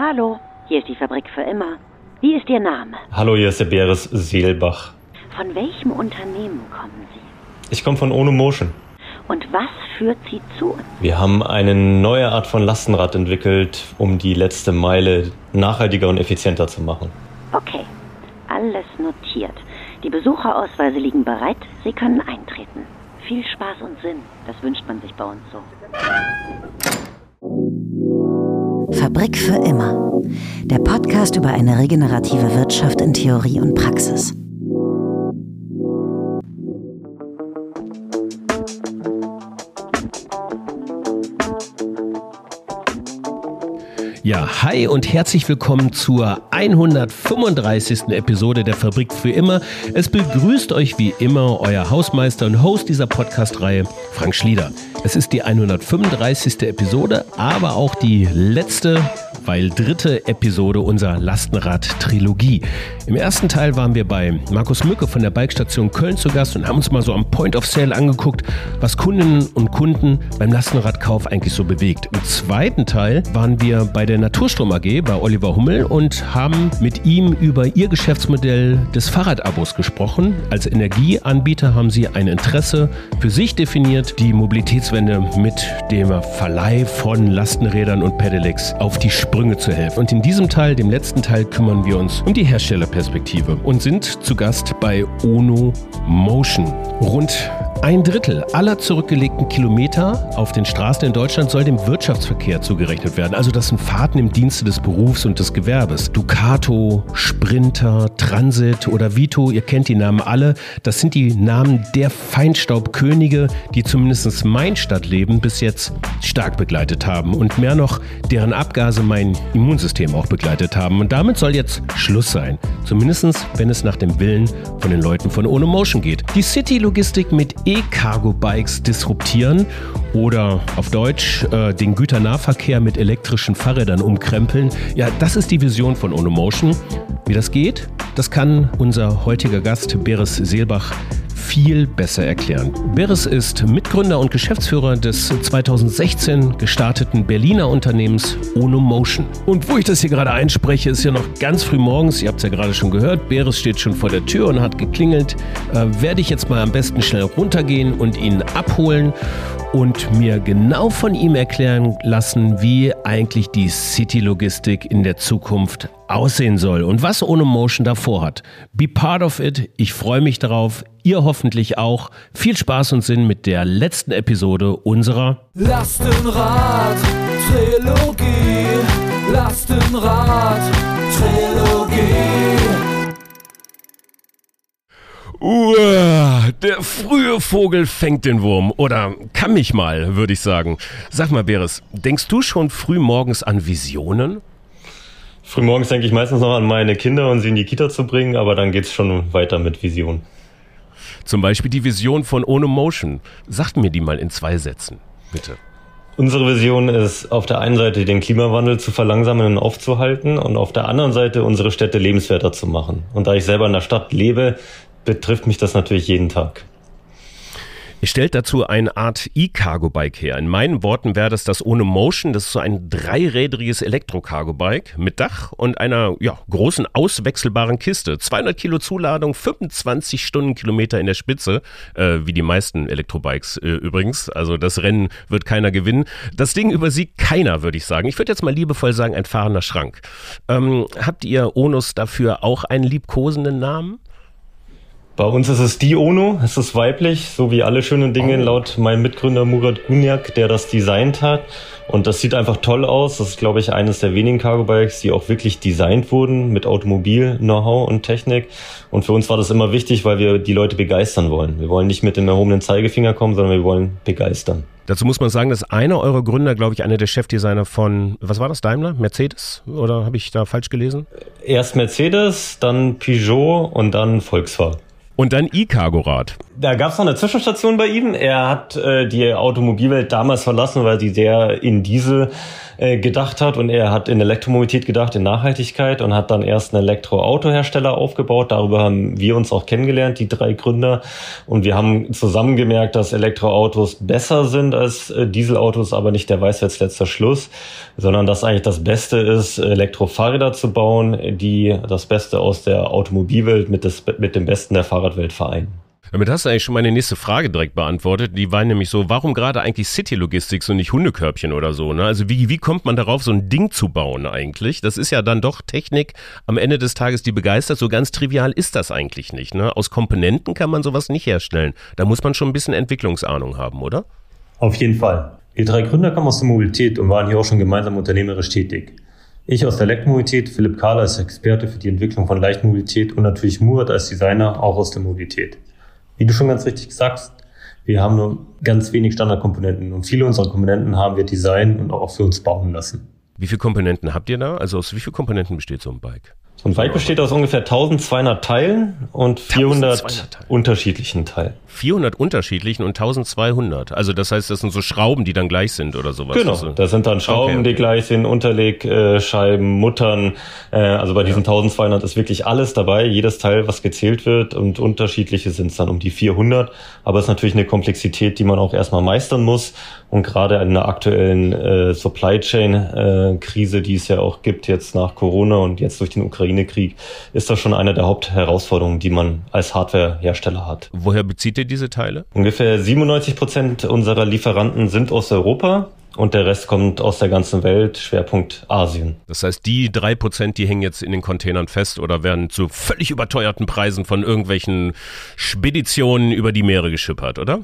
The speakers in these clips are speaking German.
Hallo, hier ist die Fabrik für immer. Wie ist Ihr Name? Hallo, hier ist der Beres Seelbach. Von welchem Unternehmen kommen Sie? Ich komme von Ono Motion. Und was führt Sie zu uns? Wir haben eine neue Art von Lastenrad entwickelt, um die letzte Meile nachhaltiger und effizienter zu machen. Okay, alles notiert. Die Besucherausweise liegen bereit. Sie können eintreten. Viel Spaß und Sinn. Das wünscht man sich bei uns so. Fabrik für immer. Der Podcast über eine regenerative Wirtschaft in Theorie und Praxis. Ja, hi und herzlich willkommen zur 135. Episode der Fabrik für immer. Es begrüßt euch wie immer euer Hausmeister und Host dieser Podcast-Reihe, Frank Schlieder. Es ist die 135. Episode, aber auch die letzte weil dritte Episode unserer Lastenrad-Trilogie. Im ersten Teil waren wir bei Markus Mücke von der Bikestation Köln zu Gast und haben uns mal so am Point of Sale angeguckt, was Kundinnen und Kunden beim Lastenradkauf eigentlich so bewegt. Im zweiten Teil waren wir bei der Naturstrom AG bei Oliver Hummel und haben mit ihm über ihr Geschäftsmodell des Fahrradabos gesprochen. Als Energieanbieter haben sie ein Interesse für sich definiert, die Mobilitätswende mit dem Verleih von Lastenrädern und Pedelecs auf die Sprünge Sprünge zu helfen. Und in diesem Teil, dem letzten Teil, kümmern wir uns um die Herstellerperspektive und sind zu Gast bei Ono Motion. Rund ein Drittel aller zurückgelegten Kilometer auf den Straßen in Deutschland soll dem Wirtschaftsverkehr zugerechnet werden. Also das sind Fahrten im Dienste des Berufs und des Gewerbes. Ducato, Sprinter, Transit oder Vito, ihr kennt die Namen alle. Das sind die Namen der Feinstaubkönige, die zumindest mein Stadtleben bis jetzt stark begleitet haben. Und mehr noch, deren Abgase mein Immunsystem auch begleitet haben. Und damit soll jetzt Schluss sein. Zumindest wenn es nach dem Willen von den Leuten von Ono Motion geht. Die City-Logistik mit E-Cargo-Bikes disruptieren oder auf Deutsch äh, den Güternahverkehr mit elektrischen Fahrrädern umkrempeln. Ja, das ist die Vision von Ono Motion. Wie das geht, das kann unser heutiger Gast Beres Seelbach viel besser erklären. Beres ist Mitgründer und Geschäftsführer des 2016 gestarteten Berliner Unternehmens Ono Motion. Und wo ich das hier gerade einspreche, ist ja noch ganz früh morgens. Ihr habt es ja gerade schon gehört. Beres steht schon vor der Tür und hat geklingelt. Äh, werde ich jetzt mal am besten schnell runtergehen und ihn abholen und mir genau von ihm erklären lassen, wie eigentlich die City-Logistik in der Zukunft aussehen soll und was Ono Motion davor hat. Be part of it. Ich freue mich darauf. Ihr hoffentlich auch. Viel Spaß und Sinn mit der letzten Episode unserer Lastenrad Trilogie. Lastenrad Trilogie. Uah, der frühe Vogel fängt den Wurm. Oder kann mich mal, würde ich sagen. Sag mal, Beres, denkst du schon früh morgens an Visionen? Frühmorgens denke ich meistens noch an meine Kinder und sie in die Kita zu bringen, aber dann geht es schon weiter mit Vision. Zum Beispiel die Vision von Ohne Motion. Sagt mir die mal in zwei Sätzen, bitte. Unsere Vision ist auf der einen Seite den Klimawandel zu verlangsamen und aufzuhalten und auf der anderen Seite unsere Städte lebenswerter zu machen. Und da ich selber in der Stadt lebe, betrifft mich das natürlich jeden Tag. Ihr stellt dazu eine Art E-Cargo-Bike her. In meinen Worten wäre das das ohne Motion. Das ist so ein dreirädriges Elektro-Cargo-Bike mit Dach und einer ja, großen auswechselbaren Kiste. 200 Kilo Zuladung, 25 Stundenkilometer in der Spitze, äh, wie die meisten Elektrobikes äh, übrigens. Also das Rennen wird keiner gewinnen. Das Ding übersiegt keiner, würde ich sagen. Ich würde jetzt mal liebevoll sagen, ein fahrender Schrank. Ähm, habt ihr Onus dafür auch einen liebkosenden Namen? Bei uns ist es die Ono, es ist weiblich, so wie alle schönen Dinge oh. laut meinem Mitgründer Murat Gunyak, der das designt hat. Und das sieht einfach toll aus. Das ist, glaube ich, eines der wenigen Cargo-Bikes, die auch wirklich designt wurden mit Automobil-Know-how und Technik. Und für uns war das immer wichtig, weil wir die Leute begeistern wollen. Wir wollen nicht mit dem erhobenen Zeigefinger kommen, sondern wir wollen begeistern. Dazu muss man sagen, dass einer eurer Gründer, glaube ich, einer der Chefdesigner von, was war das, Daimler? Mercedes? Oder habe ich da falsch gelesen? Erst Mercedes, dann Peugeot und dann Volkswagen. Und dann E-Cargo-Rad. Da gab es noch eine Zwischenstation bei ihm. Er hat äh, die Automobilwelt damals verlassen, weil sie sehr in Diesel äh, gedacht hat und er hat in Elektromobilität gedacht, in Nachhaltigkeit und hat dann erst einen Elektroautohersteller aufgebaut. Darüber haben wir uns auch kennengelernt, die drei Gründer. Und wir haben zusammen gemerkt, dass Elektroautos besser sind als äh, Dieselautos, aber nicht der Weisheits letzter Schluss, sondern dass eigentlich das Beste ist, Elektrofahrräder zu bauen, die das Beste aus der Automobilwelt mit, des, mit dem Besten der Fahrradwelt vereinen. Damit hast du eigentlich schon meine nächste Frage direkt beantwortet. Die war nämlich so, warum gerade eigentlich City Logistics und nicht Hundekörbchen oder so? Ne? Also wie, wie kommt man darauf, so ein Ding zu bauen eigentlich? Das ist ja dann doch Technik am Ende des Tages, die begeistert. So ganz trivial ist das eigentlich nicht. Ne? Aus Komponenten kann man sowas nicht herstellen. Da muss man schon ein bisschen Entwicklungsahnung haben, oder? Auf jeden Fall. Wir drei Gründer kommen aus der Mobilität und waren hier auch schon gemeinsam unternehmerisch tätig. Ich aus der Elektromobilität, Philipp Kahler als Experte für die Entwicklung von Leichtmobilität und natürlich Murat als Designer auch aus der Mobilität. Wie du schon ganz richtig sagst, wir haben nur ganz wenig Standardkomponenten und viele unserer Komponenten haben wir designen und auch für uns bauen lassen. Wie viele Komponenten habt ihr da? Also aus wie vielen Komponenten besteht so ein Bike? So ein Bike besteht aus ungefähr 1200 Teilen und 400 Teilen. unterschiedlichen Teilen. 400 unterschiedlichen und 1200. Also das heißt, das sind so Schrauben, die dann gleich sind oder sowas. Genau, also, das sind dann Schrauben, okay. die gleich sind, Unterlegscheiben, Muttern. Äh, also bei diesen ja. 1200 ist wirklich alles dabei, jedes Teil, was gezählt wird und unterschiedliche sind es dann um die 400. Aber es ist natürlich eine Komplexität, die man auch erstmal meistern muss. Und gerade in der aktuellen äh, Supply Chain äh, Krise, die es ja auch gibt jetzt nach Corona und jetzt durch den Ukraine-Krieg, ist das schon eine der Hauptherausforderungen, die man als Hardwarehersteller hat. Woher bezieht ihr diese Teile? Ungefähr 97 Prozent unserer Lieferanten sind aus Europa und der Rest kommt aus der ganzen Welt, Schwerpunkt Asien. Das heißt, die drei Prozent, die hängen jetzt in den Containern fest oder werden zu völlig überteuerten Preisen von irgendwelchen Speditionen über die Meere geschippert, oder?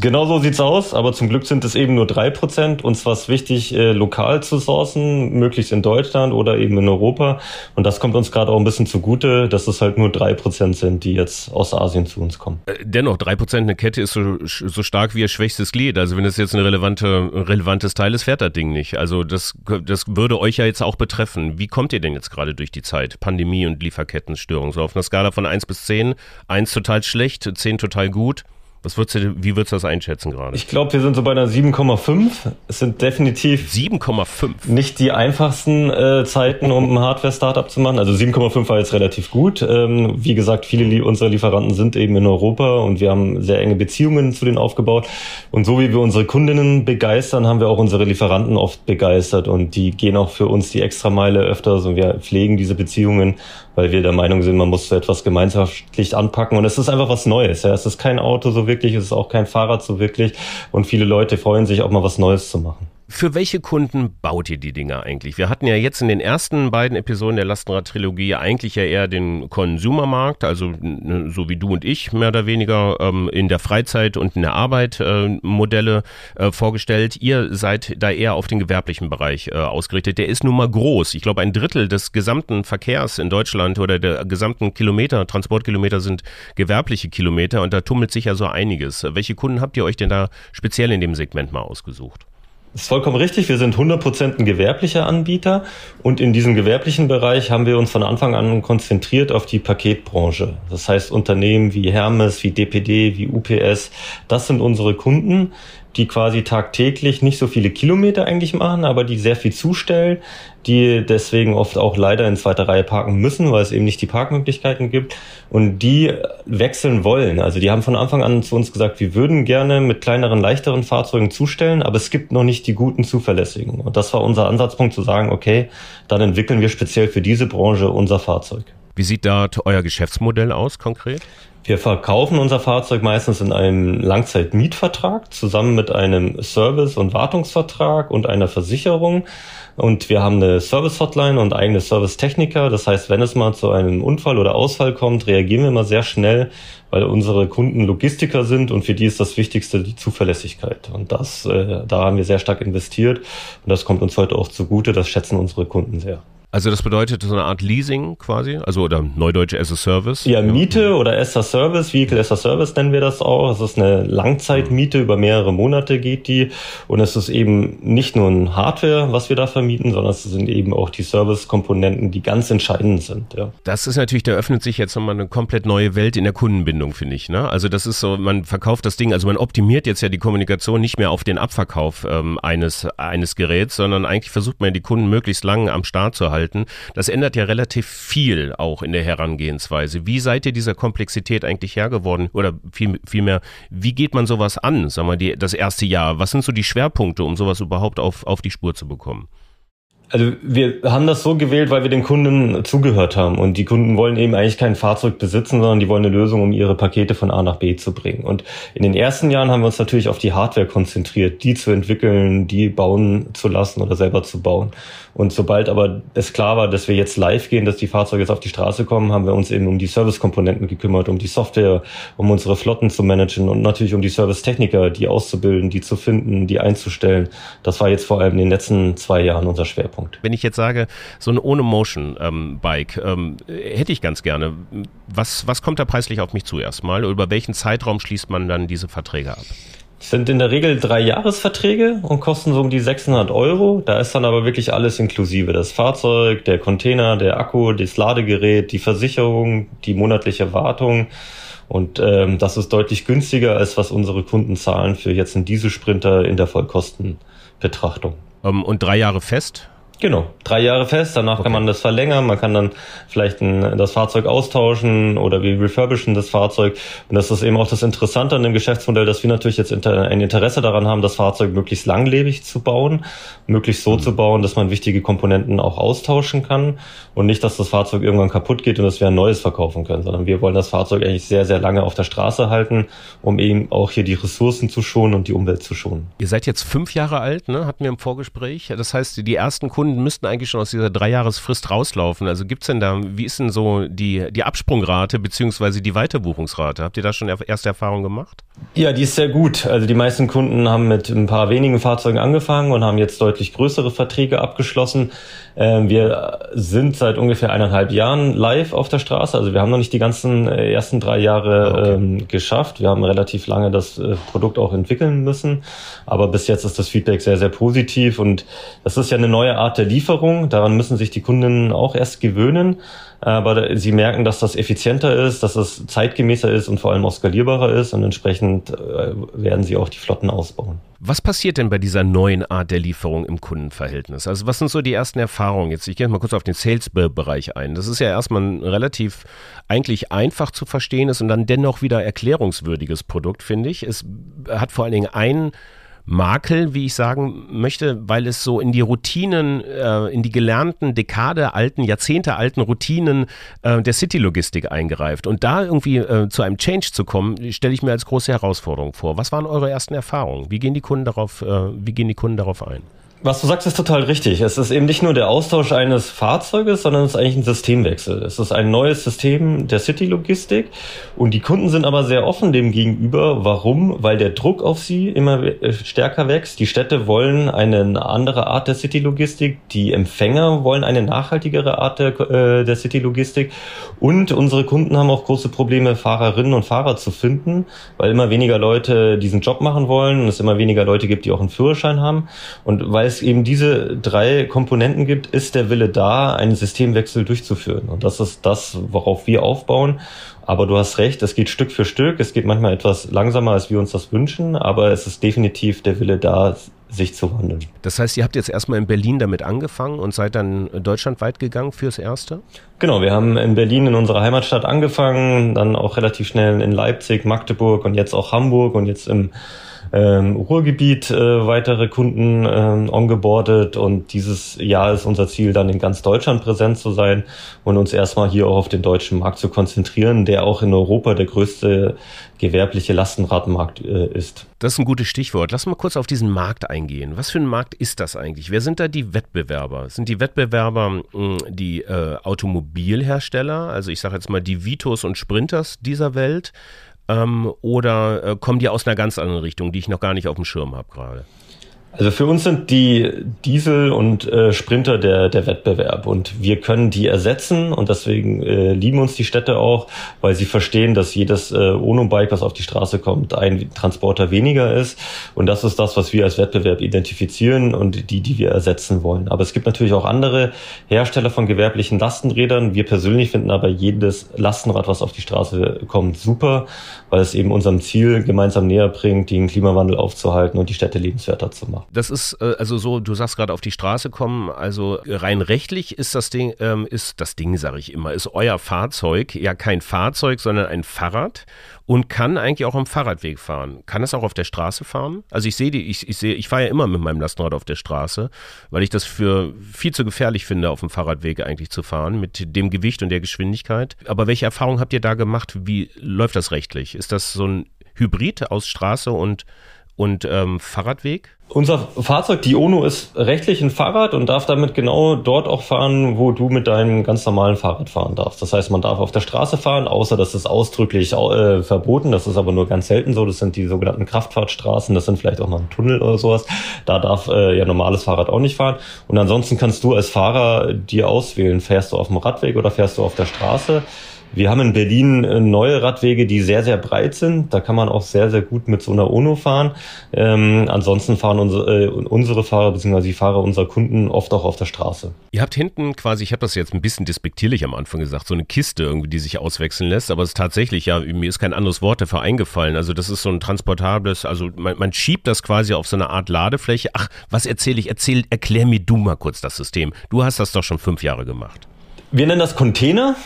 Genau so sieht's aus, aber zum Glück sind es eben nur drei Prozent. Uns war es wichtig, äh, lokal zu sourcen, möglichst in Deutschland oder eben in Europa. Und das kommt uns gerade auch ein bisschen zugute, dass es halt nur drei Prozent sind, die jetzt aus Asien zu uns kommen. Äh, dennoch, drei Prozent eine Kette ist so, so stark wie ihr schwächstes Glied. Also wenn es jetzt ein relevante, relevantes Teil fährt das Ding nicht. Also das, das würde euch ja jetzt auch betreffen. Wie kommt ihr denn jetzt gerade durch die Zeit? Pandemie und Lieferkettenstörung. So auf einer Skala von eins bis zehn. Eins total schlecht, zehn total gut. Was würdest du, wie würdest du das einschätzen gerade? Ich glaube, wir sind so bei einer 7,5. Es sind definitiv 7,5. Nicht die einfachsten äh, Zeiten, um ein Hardware-Startup zu machen. Also 7,5 war jetzt relativ gut. Ähm, wie gesagt, viele unserer Lieferanten sind eben in Europa und wir haben sehr enge Beziehungen zu denen aufgebaut. Und so wie wir unsere Kundinnen begeistern, haben wir auch unsere Lieferanten oft begeistert und die gehen auch für uns die Extrameile öfters und wir pflegen diese Beziehungen weil wir der Meinung sind, man muss so etwas gemeinschaftlich anpacken. Und es ist einfach was Neues. Ja. Es ist kein Auto so wirklich, es ist auch kein Fahrrad so wirklich. Und viele Leute freuen sich auch mal was Neues zu machen. Für welche Kunden baut ihr die Dinger eigentlich? Wir hatten ja jetzt in den ersten beiden Episoden der Lastenrad-Trilogie eigentlich ja eher den Konsumermarkt, also so wie du und ich mehr oder weniger ähm, in der Freizeit und in der Arbeit äh, Modelle äh, vorgestellt. Ihr seid da eher auf den gewerblichen Bereich äh, ausgerichtet. Der ist nun mal groß. Ich glaube, ein Drittel des gesamten Verkehrs in Deutschland oder der gesamten Kilometer, Transportkilometer sind gewerbliche Kilometer und da tummelt sich ja so einiges. Welche Kunden habt ihr euch denn da speziell in dem Segment mal ausgesucht? Das ist vollkommen richtig. Wir sind 100% ein gewerblicher Anbieter und in diesem gewerblichen Bereich haben wir uns von Anfang an konzentriert auf die Paketbranche. Das heißt Unternehmen wie Hermes, wie DPD, wie UPS, das sind unsere Kunden die quasi tagtäglich nicht so viele Kilometer eigentlich machen, aber die sehr viel zustellen, die deswegen oft auch leider in zweiter Reihe parken müssen, weil es eben nicht die Parkmöglichkeiten gibt und die wechseln wollen. Also die haben von Anfang an zu uns gesagt, wir würden gerne mit kleineren, leichteren Fahrzeugen zustellen, aber es gibt noch nicht die guten, zuverlässigen. Und das war unser Ansatzpunkt zu sagen, okay, dann entwickeln wir speziell für diese Branche unser Fahrzeug. Wie sieht da euer Geschäftsmodell aus konkret? Wir verkaufen unser Fahrzeug meistens in einem Langzeitmietvertrag zusammen mit einem Service- und Wartungsvertrag und einer Versicherung. Und wir haben eine Service-Hotline und eigene Servicetechniker. Das heißt, wenn es mal zu einem Unfall oder Ausfall kommt, reagieren wir immer sehr schnell, weil unsere Kunden Logistiker sind und für die ist das Wichtigste die Zuverlässigkeit. Und das, äh, da haben wir sehr stark investiert und das kommt uns heute auch zugute. Das schätzen unsere Kunden sehr. Also das bedeutet so eine Art Leasing quasi, also oder Neudeutsch as a Service? Ja, Miete oder as a Service, Vehicle as a Service nennen wir das auch. Es ist eine Langzeitmiete, über mehrere Monate geht die und es ist eben nicht nur ein Hardware, was wir da vermieten, sondern es sind eben auch die Service-Komponenten, die ganz entscheidend sind. Ja. Das ist natürlich, da öffnet sich jetzt nochmal eine komplett neue Welt in der Kundenbindung, finde ich. Ne? Also das ist so, man verkauft das Ding, also man optimiert jetzt ja die Kommunikation nicht mehr auf den Abverkauf ähm, eines, eines Geräts, sondern eigentlich versucht man die Kunden möglichst lange am Start zu halten. Das ändert ja relativ viel auch in der Herangehensweise. Wie seid ihr dieser Komplexität eigentlich Herr geworden? Oder viel, vielmehr, wie geht man sowas an, sagen wir, die, das erste Jahr? Was sind so die Schwerpunkte, um sowas überhaupt auf, auf die Spur zu bekommen? Also wir haben das so gewählt, weil wir den Kunden zugehört haben. Und die Kunden wollen eben eigentlich kein Fahrzeug besitzen, sondern die wollen eine Lösung, um ihre Pakete von A nach B zu bringen. Und in den ersten Jahren haben wir uns natürlich auf die Hardware konzentriert, die zu entwickeln, die bauen zu lassen oder selber zu bauen. Und sobald aber es klar war, dass wir jetzt live gehen, dass die Fahrzeuge jetzt auf die Straße kommen, haben wir uns eben um die Servicekomponenten gekümmert, um die Software, um unsere Flotten zu managen und natürlich um die Servicetechniker, die auszubilden, die zu finden, die einzustellen. Das war jetzt vor allem in den letzten zwei Jahren unser Schwerpunkt. Wenn ich jetzt sage, so ein ohne Motion-Bike ähm, ähm, hätte ich ganz gerne. Was, was kommt da preislich auf mich zu erstmal? Über welchen Zeitraum schließt man dann diese Verträge ab? sind in der Regel drei Jahresverträge und kosten so um die 600 Euro. Da ist dann aber wirklich alles inklusive. Das Fahrzeug, der Container, der Akku, das Ladegerät, die Versicherung, die monatliche Wartung. Und ähm, das ist deutlich günstiger, als was unsere Kunden zahlen für jetzt einen Dieselsprinter in der Vollkostenbetrachtung. Ähm, und drei Jahre fest? Genau, drei Jahre fest, danach okay. kann man das verlängern, man kann dann vielleicht ein, das Fahrzeug austauschen oder wir refurbischen das Fahrzeug. Und das ist eben auch das Interessante an dem Geschäftsmodell, dass wir natürlich jetzt ein Interesse daran haben, das Fahrzeug möglichst langlebig zu bauen, möglichst so mhm. zu bauen, dass man wichtige Komponenten auch austauschen kann und nicht, dass das Fahrzeug irgendwann kaputt geht und dass wir ein neues verkaufen können, sondern wir wollen das Fahrzeug eigentlich sehr, sehr lange auf der Straße halten, um eben auch hier die Ressourcen zu schonen und die Umwelt zu schonen. Ihr seid jetzt fünf Jahre alt, ne? hatten wir im Vorgespräch. Das heißt, die ersten Kunden Kunden müssten eigentlich schon aus dieser Dreijahresfrist rauslaufen. Also gibt es denn da, wie ist denn so die, die Absprungrate beziehungsweise die Weiterbuchungsrate? Habt ihr da schon erste Erfahrungen gemacht? Ja, die ist sehr gut. Also die meisten Kunden haben mit ein paar wenigen Fahrzeugen angefangen und haben jetzt deutlich größere Verträge abgeschlossen. Ähm, wir sind seit ungefähr eineinhalb Jahren live auf der Straße. Also wir haben noch nicht die ganzen äh, ersten drei Jahre ah, okay. ähm, geschafft. Wir haben relativ lange das äh, Produkt auch entwickeln müssen. Aber bis jetzt ist das Feedback sehr, sehr positiv. Und das ist ja eine neue Art der Lieferung. Daran müssen sich die Kunden auch erst gewöhnen aber sie merken, dass das effizienter ist, dass es zeitgemäßer ist und vor allem auch skalierbarer ist und entsprechend äh, werden sie auch die Flotten ausbauen. Was passiert denn bei dieser neuen Art der Lieferung im Kundenverhältnis? Also was sind so die ersten Erfahrungen? Jetzt, ich gehe mal kurz auf den Sales-Bereich ein. Das ist ja erstmal ein relativ eigentlich einfach zu verstehendes und dann dennoch wieder erklärungswürdiges Produkt, finde ich. Es hat vor allen Dingen einen Makel, wie ich sagen möchte, weil es so in die Routinen, äh, in die gelernten, Dekade alten, Jahrzehnte alten Routinen äh, der City-Logistik eingreift. Und da irgendwie äh, zu einem Change zu kommen, stelle ich mir als große Herausforderung vor. Was waren eure ersten Erfahrungen? Wie gehen die Kunden darauf, äh, wie gehen die Kunden darauf ein? Was du sagst, ist total richtig. Es ist eben nicht nur der Austausch eines Fahrzeuges, sondern es ist eigentlich ein Systemwechsel. Es ist ein neues System der City-Logistik und die Kunden sind aber sehr offen dem gegenüber. Warum? Weil der Druck auf sie immer stärker wächst. Die Städte wollen eine andere Art der City-Logistik, die Empfänger wollen eine nachhaltigere Art der, äh, der City-Logistik und unsere Kunden haben auch große Probleme, Fahrerinnen und Fahrer zu finden, weil immer weniger Leute diesen Job machen wollen und es immer weniger Leute gibt, die auch einen Führerschein haben und weil es eben diese drei Komponenten gibt, ist der Wille da, einen Systemwechsel durchzuführen. Und das ist das, worauf wir aufbauen. Aber du hast recht, es geht Stück für Stück. Es geht manchmal etwas langsamer, als wir uns das wünschen, aber es ist definitiv der Wille da, sich zu wandeln. Das heißt, ihr habt jetzt erstmal in Berlin damit angefangen und seid dann deutschlandweit gegangen fürs Erste? Genau, wir haben in Berlin in unserer Heimatstadt angefangen, dann auch relativ schnell in Leipzig, Magdeburg und jetzt auch Hamburg und jetzt im ähm, Ruhrgebiet äh, weitere Kunden ähm, ongeboardet und dieses Jahr ist unser Ziel, dann in ganz Deutschland präsent zu sein und uns erstmal hier auch auf den deutschen Markt zu konzentrieren, der auch in Europa der größte gewerbliche Lastenradmarkt äh, ist. Das ist ein gutes Stichwort. Lass mal kurz auf diesen Markt eingehen. Was für ein Markt ist das eigentlich? Wer sind da die Wettbewerber? Sind die Wettbewerber mh, hm, die äh, Automobilhersteller, also ich sage jetzt mal die Vitos und Sprinters dieser Welt? Ähm, oder äh, kommen die aus einer ganz anderen Richtung, die ich noch gar nicht auf dem Schirm habe gerade? Also für uns sind die Diesel und äh, Sprinter der, der Wettbewerb und wir können die ersetzen und deswegen äh, lieben uns die Städte auch, weil sie verstehen, dass jedes äh, Ono-Bike, was auf die Straße kommt, ein Transporter weniger ist und das ist das, was wir als Wettbewerb identifizieren und die, die wir ersetzen wollen. Aber es gibt natürlich auch andere Hersteller von gewerblichen Lastenrädern. Wir persönlich finden aber jedes Lastenrad, was auf die Straße kommt, super, weil es eben unserem Ziel gemeinsam näher bringt, den Klimawandel aufzuhalten und die Städte lebenswerter zu machen. Das ist äh, also so, du sagst gerade auf die Straße kommen, also rein rechtlich ist das Ding, ähm, ist das Ding, sage ich immer, ist euer Fahrzeug ja kein Fahrzeug, sondern ein Fahrrad und kann eigentlich auch am Fahrradweg fahren. Kann es auch auf der Straße fahren? Also ich sehe die, ich, ich sehe, ich fahre ja immer mit meinem Lastenrad auf der Straße, weil ich das für viel zu gefährlich finde, auf dem Fahrradweg eigentlich zu fahren, mit dem Gewicht und der Geschwindigkeit. Aber welche Erfahrungen habt ihr da gemacht? Wie läuft das rechtlich? Ist das so ein Hybrid aus Straße und, und ähm, Fahrradweg? Unser Fahrzeug, die Ono, ist rechtlich ein Fahrrad und darf damit genau dort auch fahren, wo du mit deinem ganz normalen Fahrrad fahren darfst. Das heißt, man darf auf der Straße fahren, außer das ist ausdrücklich äh, verboten. Das ist aber nur ganz selten so. Das sind die sogenannten Kraftfahrtstraßen. Das sind vielleicht auch mal ein Tunnel oder sowas. Da darf äh, ja normales Fahrrad auch nicht fahren. Und ansonsten kannst du als Fahrer dir auswählen, fährst du auf dem Radweg oder fährst du auf der Straße. Wir haben in Berlin äh, neue Radwege, die sehr, sehr breit sind. Da kann man auch sehr, sehr gut mit so einer UNO fahren. Ähm, ansonsten fahren unsere, äh, unsere Fahrer bzw. die Fahrer unserer Kunden oft auch auf der Straße. Ihr habt hinten quasi, ich habe das jetzt ein bisschen despektierlich am Anfang gesagt, so eine Kiste irgendwie, die sich auswechseln lässt, aber es ist tatsächlich, ja, mir ist kein anderes Wort dafür eingefallen. Also das ist so ein transportables, also man, man schiebt das quasi auf so eine Art Ladefläche. Ach, was erzähle ich? Erzähl, erklär mir du mal kurz das System. Du hast das doch schon fünf Jahre gemacht. Wir nennen das Container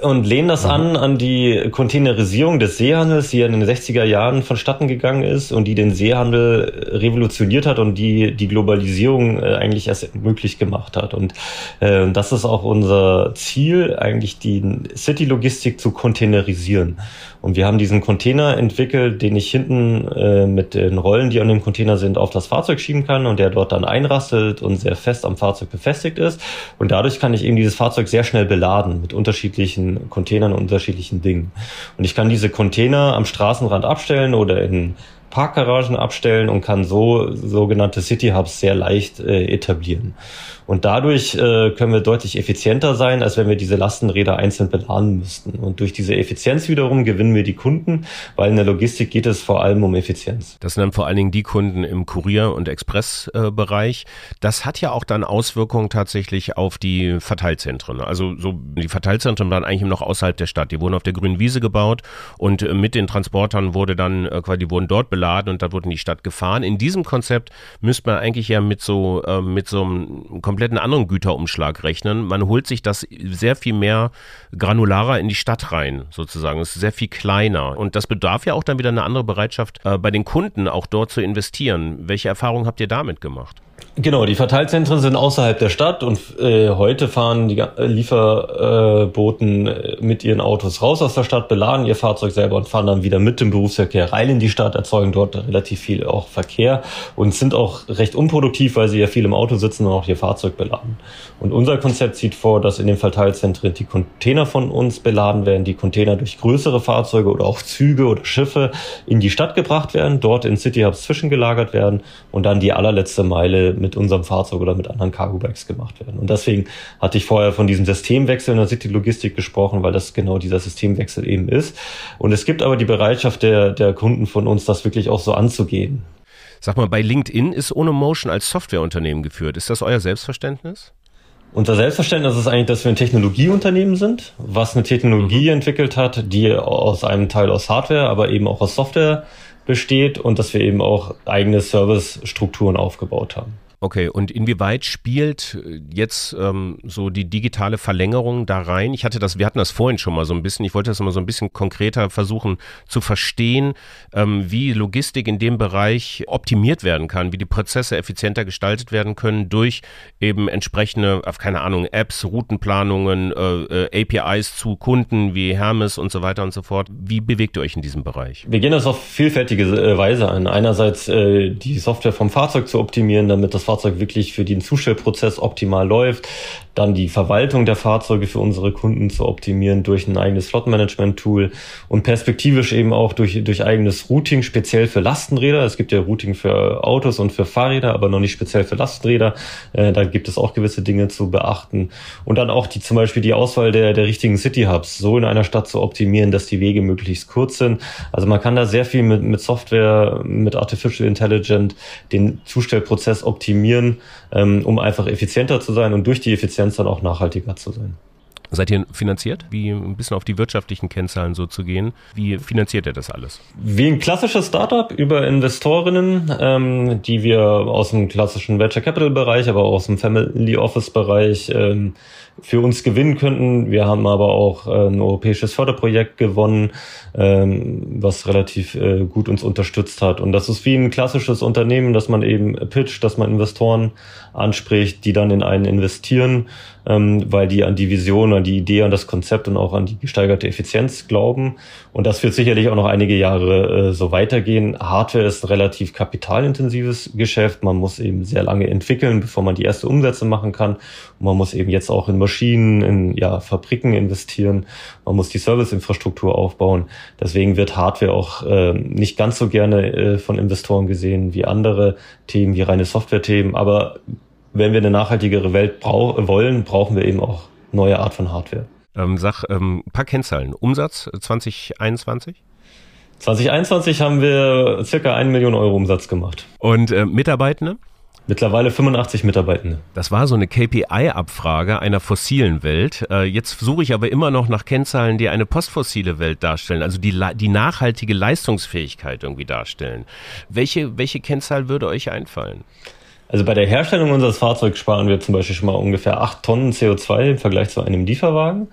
und lehnen das an an die Containerisierung des Seehandels, die ja in den 60er Jahren vonstatten gegangen ist und die den Seehandel revolutioniert hat und die die Globalisierung äh, eigentlich erst möglich gemacht hat. Und äh, das ist auch unser Ziel, eigentlich die City-Logistik zu containerisieren. Und wir haben diesen Container entwickelt, den ich hinten äh, mit den Rollen, die an dem Container sind, auf das Fahrzeug schieben kann und der dort dann einrastet und sehr fest am Fahrzeug befestigt ist. Und dadurch kann ich eben dieses Fahrzeug sehr schnell beladen mit unterschiedlichen Containern und unterschiedlichen Dingen. Und ich kann diese Container am Straßenrand abstellen oder in Parkgaragen abstellen und kann so sogenannte City Hubs sehr leicht äh, etablieren. Und dadurch äh, können wir deutlich effizienter sein, als wenn wir diese Lastenräder einzeln beladen müssten. Und durch diese Effizienz wiederum gewinnen wir die Kunden, weil in der Logistik geht es vor allem um Effizienz. Das sind dann vor allen Dingen die Kunden im Kurier- und Expressbereich. Das hat ja auch dann Auswirkungen tatsächlich auf die Verteilzentren. Also so die Verteilzentren waren eigentlich noch außerhalb der Stadt. Die wurden auf der grünen Wiese gebaut und äh, mit den Transportern wurde dann äh, die wurden dort beladen und da wurde in die Stadt gefahren. In diesem Konzept müsste man eigentlich ja mit so äh, mit so einem kompletten anderen Güterumschlag rechnen. Man holt sich das sehr viel mehr granularer in die Stadt rein, sozusagen. Es ist sehr viel kleiner. Und das bedarf ja auch dann wieder eine andere Bereitschaft äh, bei den Kunden, auch dort zu investieren. Welche Erfahrungen habt ihr damit gemacht? Genau, die Verteilzentren sind außerhalb der Stadt und äh, heute fahren die äh, Lieferboten äh, mit ihren Autos raus aus der Stadt, beladen ihr Fahrzeug selber und fahren dann wieder mit dem Berufsverkehr rein in die Stadt, erzeugen dort relativ viel auch Verkehr und sind auch recht unproduktiv, weil sie ja viel im Auto sitzen und auch ihr Fahrzeug beladen. Und unser Konzept sieht vor, dass in den Verteilzentren die Container von uns beladen werden, die Container durch größere Fahrzeuge oder auch Züge oder Schiffe in die Stadt gebracht werden, dort in City Hubs zwischengelagert werden und dann die allerletzte Meile mit unserem Fahrzeug oder mit anderen Cargo Bikes gemacht werden. Und deswegen hatte ich vorher von diesem Systemwechsel in der City Logistik gesprochen, weil das genau dieser Systemwechsel eben ist. Und es gibt aber die Bereitschaft der, der Kunden von uns, das wirklich auch so anzugehen. Sag mal, bei LinkedIn ist Ono Motion als Softwareunternehmen geführt. Ist das euer Selbstverständnis? Unser Selbstverständnis ist eigentlich, dass wir ein Technologieunternehmen sind, was eine Technologie mhm. entwickelt hat, die aus einem Teil aus Hardware, aber eben auch aus Software besteht und dass wir eben auch eigene Servicestrukturen aufgebaut haben. Okay, und inwieweit spielt äh, jetzt ähm, so die digitale Verlängerung da rein? Ich hatte das, wir hatten das vorhin schon mal so ein bisschen, ich wollte das mal so ein bisschen konkreter versuchen zu verstehen, ähm, wie Logistik in dem Bereich optimiert werden kann, wie die Prozesse effizienter gestaltet werden können durch eben entsprechende, keine Ahnung, Apps, Routenplanungen, äh, äh APIs zu Kunden wie Hermes und so weiter und so fort. Wie bewegt ihr euch in diesem Bereich? Wir gehen das auf vielfältige äh, Weise an. Einerseits äh, die Software vom Fahrzeug zu optimieren, damit das Fahrzeug wirklich für den Zustellprozess optimal läuft, dann die Verwaltung der Fahrzeuge für unsere Kunden zu optimieren durch ein eigenes Flottenmanagement-Tool und perspektivisch eben auch durch, durch eigenes Routing, speziell für Lastenräder. Es gibt ja Routing für Autos und für Fahrräder, aber noch nicht speziell für Lastenräder. Äh, da gibt es auch gewisse Dinge zu beachten. Und dann auch die, zum Beispiel die Auswahl der, der richtigen City-Hubs so in einer Stadt zu optimieren, dass die Wege möglichst kurz sind. Also man kann da sehr viel mit, mit Software, mit Artificial Intelligence den Zustellprozess optimieren, ähm, um einfach effizienter zu sein und durch die Effizienz dann auch nachhaltiger zu sein. Seid ihr finanziert? Wie ein bisschen auf die wirtschaftlichen Kennzahlen so zu gehen. Wie finanziert ihr das alles? Wie ein klassisches Startup über Investorinnen, ähm, die wir aus dem klassischen Venture Capital Bereich, aber auch aus dem Family Office Bereich ähm, für uns gewinnen könnten. Wir haben aber auch äh, ein europäisches Förderprojekt gewonnen, ähm, was relativ äh, gut uns unterstützt hat. Und das ist wie ein klassisches Unternehmen, dass man eben pitcht, dass man Investoren anspricht, die dann in einen investieren, ähm, weil die an die Vision, an die Idee, an das Konzept und auch an die gesteigerte Effizienz glauben. Und das wird sicherlich auch noch einige Jahre äh, so weitergehen. Hardware ist ein relativ kapitalintensives Geschäft. Man muss eben sehr lange entwickeln, bevor man die erste Umsätze machen kann. Und man muss eben jetzt auch in Maschinen, in ja, Fabriken investieren. Man muss die Serviceinfrastruktur aufbauen. Deswegen wird Hardware auch äh, nicht ganz so gerne äh, von Investoren gesehen wie andere Themen, wie reine Software-Themen. Aber wenn wir eine nachhaltigere Welt brau wollen, brauchen wir eben auch neue Art von Hardware. Ähm, sag, ähm, paar Kennzahlen. Umsatz 2021? 2021 haben wir circa 1 Million Euro Umsatz gemacht. Und äh, Mitarbeitende? Mittlerweile 85 Mitarbeitende. Das war so eine KPI-Abfrage einer fossilen Welt. Äh, jetzt suche ich aber immer noch nach Kennzahlen, die eine postfossile Welt darstellen, also die, die nachhaltige Leistungsfähigkeit irgendwie darstellen. Welche, welche Kennzahl würde euch einfallen? Also bei der Herstellung unseres Fahrzeugs sparen wir zum Beispiel schon mal ungefähr 8 Tonnen CO2 im Vergleich zu einem Lieferwagen.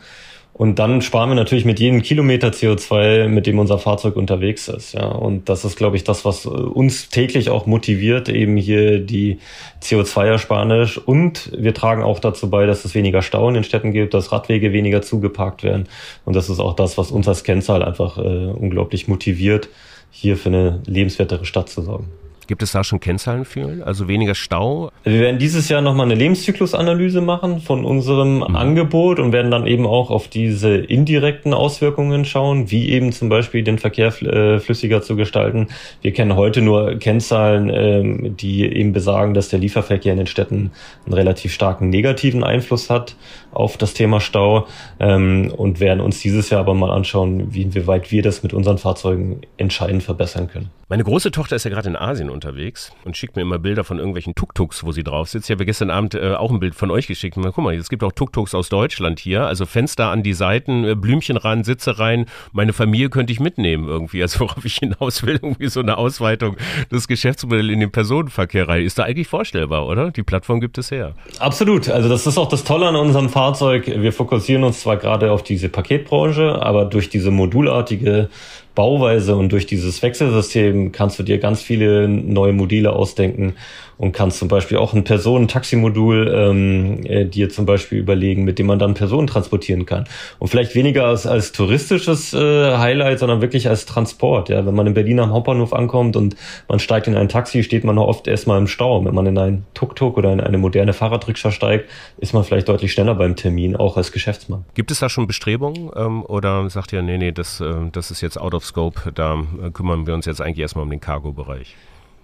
Und dann sparen wir natürlich mit jedem Kilometer CO2, mit dem unser Fahrzeug unterwegs ist. Ja, und das ist, glaube ich, das, was äh, uns täglich auch motiviert, eben hier die CO2-Ersparnis. Und wir tragen auch dazu bei, dass es weniger Stau in den Städten gibt, dass Radwege weniger zugeparkt werden. Und das ist auch das, was uns als Kennzahl einfach äh, unglaublich motiviert, hier für eine lebenswertere Stadt zu sorgen. Gibt es da schon Kennzahlen für? Also weniger Stau? Wir werden dieses Jahr nochmal eine Lebenszyklusanalyse machen von unserem mhm. Angebot und werden dann eben auch auf diese indirekten Auswirkungen schauen, wie eben zum Beispiel den Verkehr äh, flüssiger zu gestalten. Wir kennen heute nur Kennzahlen, ähm, die eben besagen, dass der Lieferverkehr in den Städten einen relativ starken negativen Einfluss hat auf das Thema Stau ähm, und werden uns dieses Jahr aber mal anschauen, wie, inwieweit wir das mit unseren Fahrzeugen entscheidend verbessern können. Meine große Tochter ist ja gerade in Asien unterwegs und schickt mir immer Bilder von irgendwelchen Tuk-Tuks, wo sie drauf sitzt. Ich habe gestern Abend äh, auch ein Bild von euch geschickt. Guck mal, es gibt auch Tuk-Tuks aus Deutschland hier. Also Fenster an die Seiten, äh, Blümchen ran, Sitze rein. Meine Familie könnte ich mitnehmen irgendwie. Also worauf ich hinaus will, irgendwie so eine Ausweitung des Geschäftsmodells in den Personenverkehr rein. Ist da eigentlich vorstellbar, oder? Die Plattform gibt es her. Absolut. Also das ist auch das Tolle an unserem Fahrzeug. Wir fokussieren uns zwar gerade auf diese Paketbranche, aber durch diese modulartige Bauweise und durch dieses Wechselsystem kannst du dir ganz viele neue Module ausdenken und kannst zum Beispiel auch ein Personen-Taxi-Modul ähm, äh, dir zum Beispiel überlegen, mit dem man dann Personen transportieren kann. Und vielleicht weniger als, als touristisches äh, Highlight, sondern wirklich als Transport. Ja, wenn man in Berlin am Hauptbahnhof ankommt und man steigt in ein Taxi, steht man oft erstmal im Stau. Wenn man in ein Tuk-Tuk oder in eine moderne Fahrradrikscha steigt, ist man vielleicht deutlich schneller beim Termin, auch als Geschäftsmann. Gibt es da schon Bestrebungen ähm, oder sagt ihr, nee, nee, das, äh, das ist jetzt out of scope, da äh, kümmern wir uns jetzt eigentlich erstmal um den Cargo-Bereich?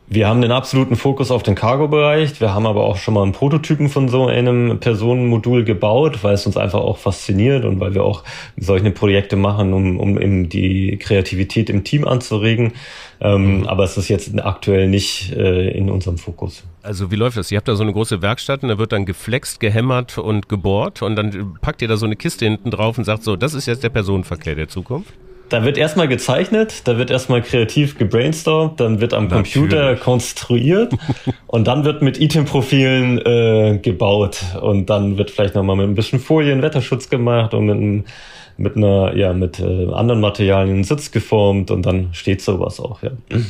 Wir haben den absoluten Fokus auf den Cargo-Bereich. Wir haben aber auch schon mal einen Prototypen von so einem Personenmodul gebaut, weil es uns einfach auch fasziniert und weil wir auch solche Projekte machen, um, um eben die Kreativität im Team anzuregen. Ähm, mhm. Aber es ist jetzt aktuell nicht äh, in unserem Fokus. Also wie läuft das? Ihr habt da so eine große Werkstatt und da wird dann geflext, gehämmert und gebohrt und dann packt ihr da so eine Kiste hinten drauf und sagt so, das ist jetzt der Personenverkehr der Zukunft? Da wird erstmal gezeichnet, da wird erstmal kreativ gebrainstormt, dann wird am Natürlich. Computer konstruiert und dann wird mit Item-Profilen äh, gebaut und dann wird vielleicht nochmal mit ein bisschen Folien Wetterschutz gemacht und mit, mit einer, ja, mit äh, anderen Materialien Sitz geformt und dann steht sowas auch, ja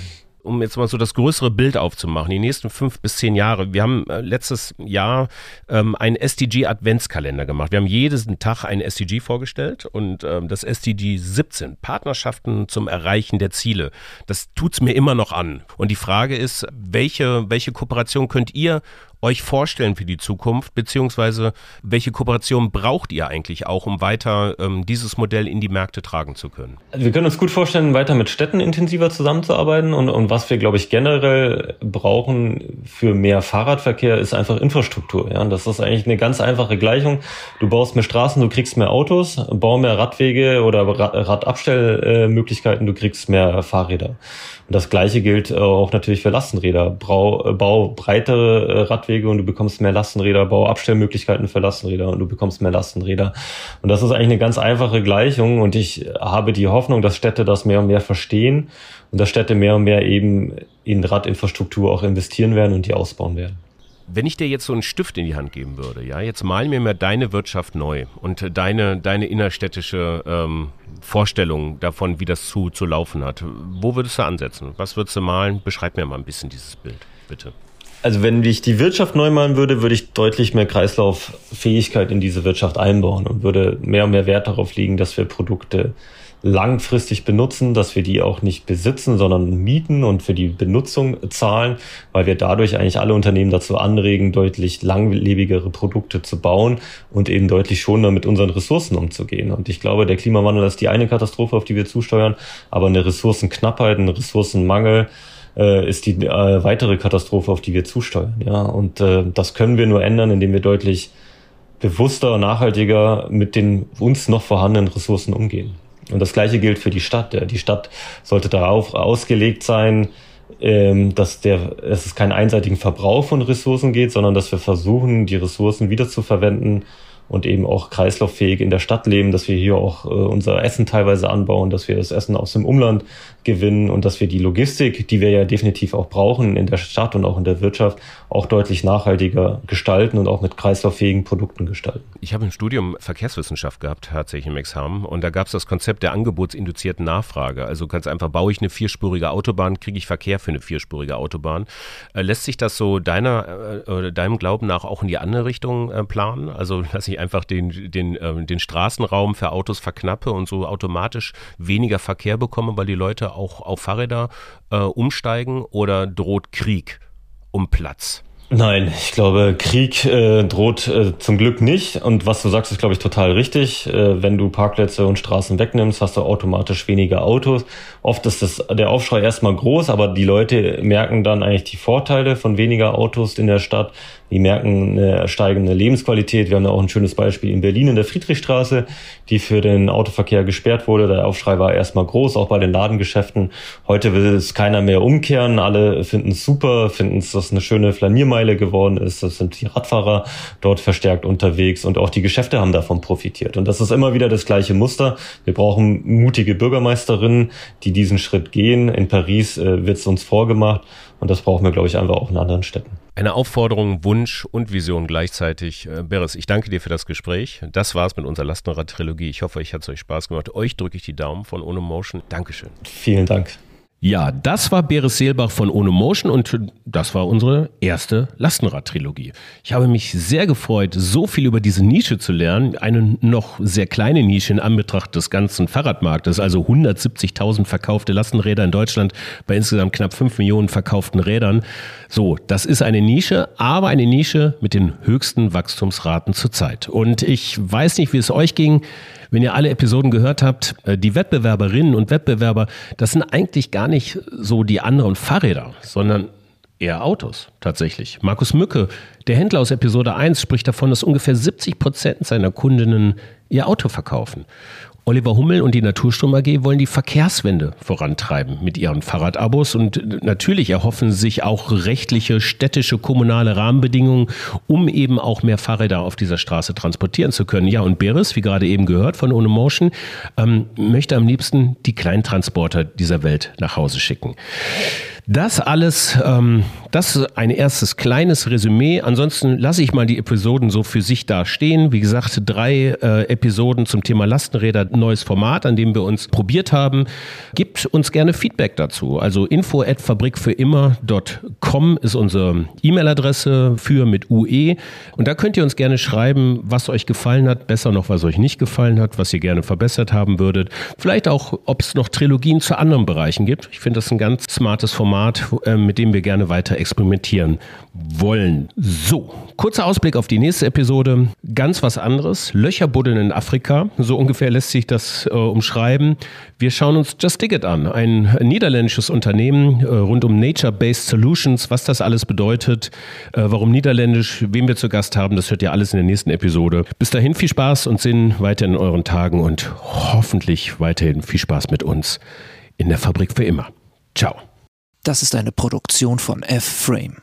um jetzt mal so das größere Bild aufzumachen, die nächsten fünf bis zehn Jahre. Wir haben äh, letztes Jahr ähm, einen SDG-Adventskalender gemacht. Wir haben jeden Tag einen SDG vorgestellt und ähm, das SDG 17, Partnerschaften zum Erreichen der Ziele. Das tut's mir immer noch an. Und die Frage ist, welche, welche Kooperation könnt ihr euch vorstellen für die Zukunft, beziehungsweise welche Kooperation braucht ihr eigentlich auch, um weiter ähm, dieses Modell in die Märkte tragen zu können? Also wir können uns gut vorstellen, weiter mit Städten intensiver zusammenzuarbeiten und, und was wir, glaube ich, generell brauchen für mehr Fahrradverkehr ist einfach Infrastruktur. Ja, das ist eigentlich eine ganz einfache Gleichung. Du baust mehr Straßen, du kriegst mehr Autos, bau mehr Radwege oder Radabstellmöglichkeiten, du kriegst mehr Fahrräder. Und das Gleiche gilt äh, auch natürlich für Lastenräder. Bau, äh, bau breitere äh, Radwege und du bekommst mehr Lastenräder. Bau Abstellmöglichkeiten für Lastenräder und du bekommst mehr Lastenräder. Und das ist eigentlich eine ganz einfache Gleichung. Und ich habe die Hoffnung, dass Städte das mehr und mehr verstehen und dass Städte mehr und mehr eben in Radinfrastruktur auch investieren werden und die ausbauen werden. Wenn ich dir jetzt so einen Stift in die Hand geben würde, ja, jetzt mal mir mal deine Wirtschaft neu und deine, deine innerstädtische ähm, Vorstellung davon, wie das zu, zu laufen hat. Wo würdest du ansetzen? Was würdest du malen? Beschreib mir mal ein bisschen dieses Bild, bitte. Also wenn ich die Wirtschaft neu malen würde, würde ich deutlich mehr Kreislauffähigkeit in diese Wirtschaft einbauen und würde mehr und mehr Wert darauf legen, dass wir Produkte langfristig benutzen, dass wir die auch nicht besitzen, sondern mieten und für die Benutzung zahlen, weil wir dadurch eigentlich alle Unternehmen dazu anregen, deutlich langlebigere Produkte zu bauen und eben deutlich schonender mit unseren Ressourcen umzugehen. Und ich glaube, der Klimawandel ist die eine Katastrophe, auf die wir zusteuern, aber eine Ressourcenknappheit, ein Ressourcenmangel, äh, ist die äh, weitere Katastrophe, auf die wir zusteuern. Ja, und äh, das können wir nur ändern, indem wir deutlich bewusster, nachhaltiger mit den uns noch vorhandenen Ressourcen umgehen. Und das Gleiche gilt für die Stadt. Die Stadt sollte darauf ausgelegt sein, ähm, dass, der, dass es keinen einseitigen Verbrauch von Ressourcen geht, sondern dass wir versuchen, die Ressourcen wiederzuverwenden und eben auch kreislauffähig in der Stadt leben, dass wir hier auch äh, unser Essen teilweise anbauen, dass wir das Essen aus dem Umland gewinnen und dass wir die Logistik, die wir ja definitiv auch brauchen in der Stadt und auch in der Wirtschaft, auch deutlich nachhaltiger gestalten und auch mit kreislauffähigen Produkten gestalten. Ich habe ein Studium Verkehrswissenschaft gehabt, tatsächlich im Examen, und da gab es das Konzept der angebotsinduzierten Nachfrage. Also ganz einfach, baue ich eine vierspurige Autobahn, kriege ich Verkehr für eine vierspurige Autobahn. Äh, lässt sich das so deiner, äh, deinem Glauben nach auch in die andere Richtung äh, planen? Also lasse ich einfach den, den, äh, den Straßenraum für Autos verknappe und so automatisch weniger Verkehr bekomme, weil die Leute auch auf Fahrräder äh, umsteigen oder droht Krieg um Platz? Nein, ich glaube, Krieg äh, droht äh, zum Glück nicht. Und was du sagst, ist, glaube ich, total richtig. Äh, wenn du Parkplätze und Straßen wegnimmst, hast du automatisch weniger Autos. Oft ist das, der Aufschrei erstmal groß, aber die Leute merken dann eigentlich die Vorteile von weniger Autos in der Stadt. Die merken eine steigende Lebensqualität. Wir haben da auch ein schönes Beispiel in Berlin in der Friedrichstraße, die für den Autoverkehr gesperrt wurde. Der Aufschrei war erstmal groß, auch bei den Ladengeschäften. Heute will es keiner mehr umkehren. Alle finden es super, finden es, dass eine schöne Flaniermeile geworden ist. Das sind die Radfahrer dort verstärkt unterwegs und auch die Geschäfte haben davon profitiert. Und das ist immer wieder das gleiche Muster. Wir brauchen mutige Bürgermeisterinnen, die diesen Schritt gehen. In Paris äh, wird es uns vorgemacht. Und das brauchen wir, glaube ich, einfach auch in anderen Städten. Eine Aufforderung, Wunsch und Vision gleichzeitig. Äh, Beres, ich danke dir für das Gespräch. Das war's mit unserer Lastenrad-Trilogie. Ich hoffe, euch hat es euch Spaß gemacht. Euch drücke ich die Daumen von Ono Motion. Dankeschön. Vielen Dank. Ja, das war Beres Seelbach von Ohne Motion und das war unsere erste Lastenrad-Trilogie. Ich habe mich sehr gefreut, so viel über diese Nische zu lernen. Eine noch sehr kleine Nische in Anbetracht des ganzen Fahrradmarktes, also 170.000 verkaufte Lastenräder in Deutschland bei insgesamt knapp 5 Millionen verkauften Rädern. So, das ist eine Nische, aber eine Nische mit den höchsten Wachstumsraten zurzeit. Und ich weiß nicht, wie es euch ging wenn ihr alle Episoden gehört habt, äh, die Wettbewerberinnen und Wettbewerber, das sind eigentlich gar nicht so die anderen Fahrräder, sondern eher Autos tatsächlich. Markus Mücke, der Händler aus Episode 1, spricht davon, dass ungefähr 70 Prozent seiner Kundinnen ihr Auto verkaufen. Oliver Hummel und die Naturstrom AG wollen die Verkehrswende vorantreiben mit ihren Fahrradabos und natürlich erhoffen sich auch rechtliche, städtische, kommunale Rahmenbedingungen, um eben auch mehr Fahrräder auf dieser Straße transportieren zu können. Ja, und Beres, wie gerade eben gehört von Ono Motion, ähm, möchte am liebsten die Kleintransporter dieser Welt nach Hause schicken. Das alles, ähm, das ist ein erstes kleines Resümee. Ansonsten lasse ich mal die Episoden so für sich da stehen. Wie gesagt, drei äh, Episoden zum Thema Lastenräder, neues Format, an dem wir uns probiert haben. Gibt uns gerne Feedback dazu. Also info at fabrikfürimmer.com ist unsere E-Mail-Adresse für mit UE. Und da könnt ihr uns gerne schreiben, was euch gefallen hat, besser noch, was euch nicht gefallen hat, was ihr gerne verbessert haben würdet. Vielleicht auch, ob es noch Trilogien zu anderen Bereichen gibt. Ich finde das ein ganz smartes Format Format, äh, mit dem wir gerne weiter experimentieren wollen. So, kurzer Ausblick auf die nächste Episode. Ganz was anderes. Löcher buddeln in Afrika. So ungefähr lässt sich das äh, umschreiben. Wir schauen uns Just Dig It an. Ein niederländisches Unternehmen äh, rund um Nature-Based Solutions. Was das alles bedeutet, äh, warum niederländisch, wen wir zu Gast haben, das hört ihr alles in der nächsten Episode. Bis dahin viel Spaß und Sinn weiter in euren Tagen und hoffentlich weiterhin viel Spaß mit uns in der Fabrik für immer. Ciao. Das ist eine Produktion von F-Frame.